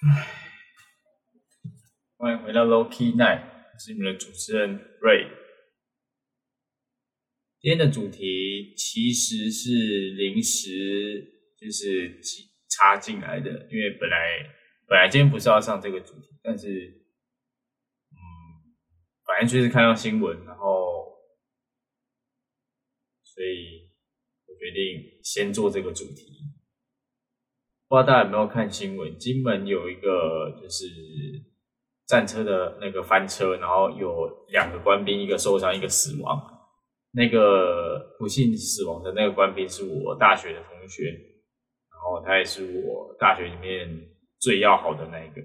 哎欢迎回到 Low Key Night，我是你们的主持人 Ray。今天的主题其实是临时就是插进来的，因为本来本来今天不是要上这个主题，但是嗯，反正就是看到新闻，然后所以我决定先做这个主题。不知道大家有没有看新闻？金门有一个就是战车的那个翻车，然后有两个官兵，一个受伤，一个死亡。那个不幸死亡的那个官兵是我大学的同学，然后他也是我大学里面最要好的那一个。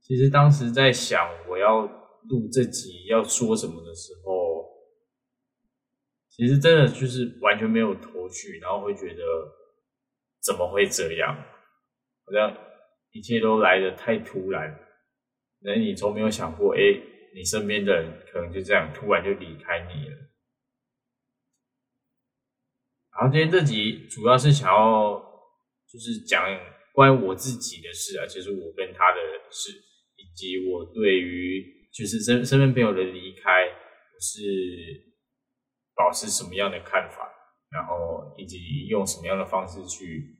其实当时在想我要录这集要说什么的时候，其实真的就是完全没有头绪，然后会觉得怎么会这样？好像一切都来的太突然。那你从没有想过，哎，你身边的人可能就这样突然就离开你了。然后今天这集主要是想要就是讲关于我自己的事啊，就是我跟他的事，以及我对于就是身身边朋友的离开，我是保持什么样的看法，然后以及用什么样的方式去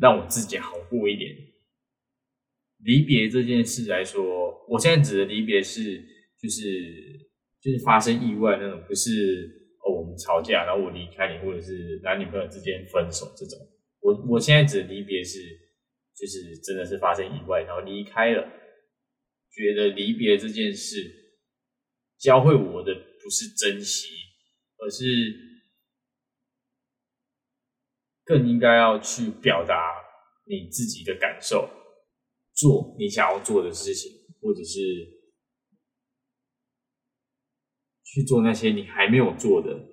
让我自己好过一点。离别这件事来说，我现在指的离别是，就是就是发生意外那种，不是哦我们吵架，然后我离开你，或者是男女朋友之间分手这种。我我现在指的离别是，就是真的是发生意外，然后离开了。觉得离别这件事教会我的不是珍惜，而是更应该要去表达你自己的感受。做你想要做的事情，或者是去做那些你还没有做的。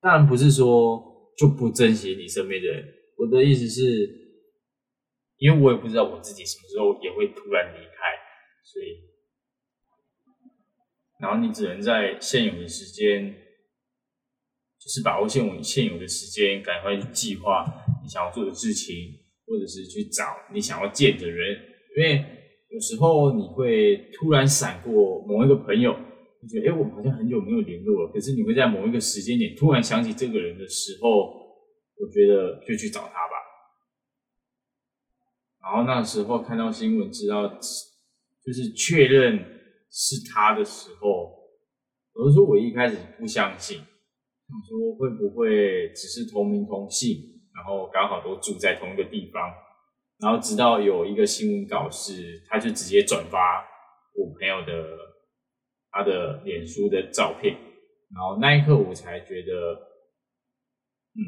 当然不是说就不珍惜你身边的人。我的意思是，因为我也不知道我自己什么时候也会突然离开，所以，然后你只能在现有的时间，就是把握现有现有的时间，赶快去计划你想要做的事情。或者是去找你想要见的人，因为有时候你会突然闪过某一个朋友，你觉得哎，我们好像很久没有联络了。可是你会在某一个时间点突然想起这个人的时候，我觉得就去找他吧。然后那时候看到新闻，知道就是确认是他的时候，我是说我一开始不相信，想说会不会只是同名同姓。然后刚好都住在同一个地方，然后直到有一个新闻稿是，他就直接转发我朋友的他的脸书的照片，然后那一刻我才觉得，嗯，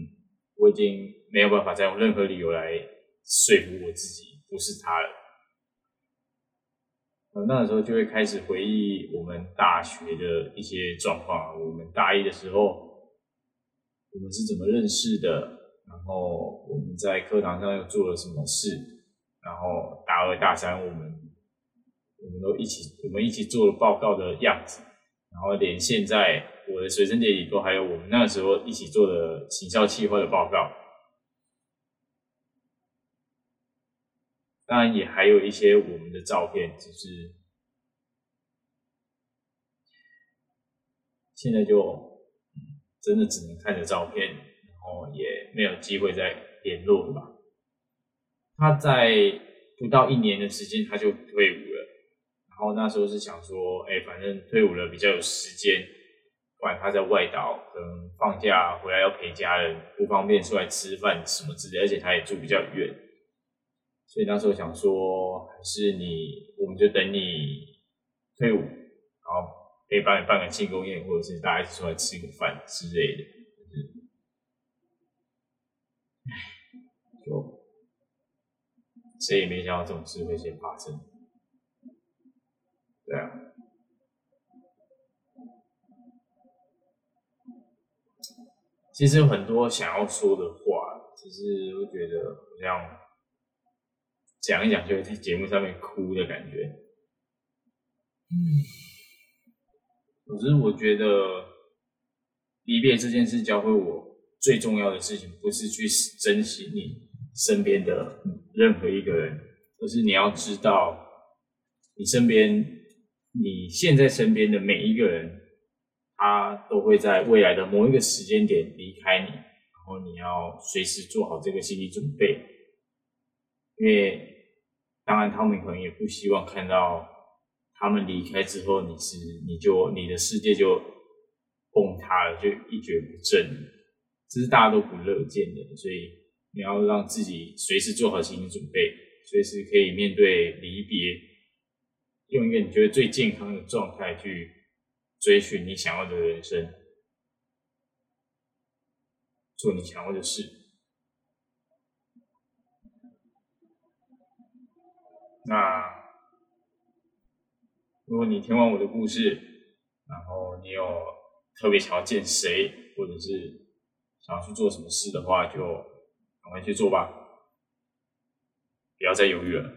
我已经没有办法再用任何理由来说服我自己不是他了。那个时候就会开始回忆我们大学的一些状况，我们大一的时候我们是怎么认识的。然后我们在课堂上又做了什么事？然后大二大三我们我们都一起我们一起做了报告的样子，然后连现在我的随身碟里都还有我们那时候一起做的行销计划的报告，当然也还有一些我们的照片，只是现在就真的只能看着照片。然后，也没有机会再联络了吧？他在不到一年的时间他就退伍了，然后那时候是想说，哎，反正退伍了比较有时间，不然他在外岛可能放假回来要陪家人，不方便出来吃饭什么之类，而且他也住比较远，所以那时候想说，还是你，我们就等你退伍，然后可以帮你办个庆功宴，或者是大家一起出来吃个饭之类的。就谁也没想到这种事会先发生，对啊。其实有很多想要说的话，只是会觉得好像讲一讲就会在节目上面哭的感觉。嗯，可是我觉得离别这件事教会我。最重要的事情不是去珍惜你身边的任何一个人，而是你要知道，你身边你现在身边的每一个人，他都会在未来的某一个时间点离开你，然后你要随时做好这个心理准备，因为当然他们可能也不希望看到他们离开之后，你是你就你的世界就崩塌了，就一蹶不振。这是大家都不乐见的，所以你要让自己随时做好心理准备，随时可以面对离别，用一个你觉得最健康的状态去追寻你想要的人生，做你想要的事。那如果你听完我的故事，然后你有特别想要见谁，或者是想要去做什么事的话，就赶快去做吧，不要再犹豫了。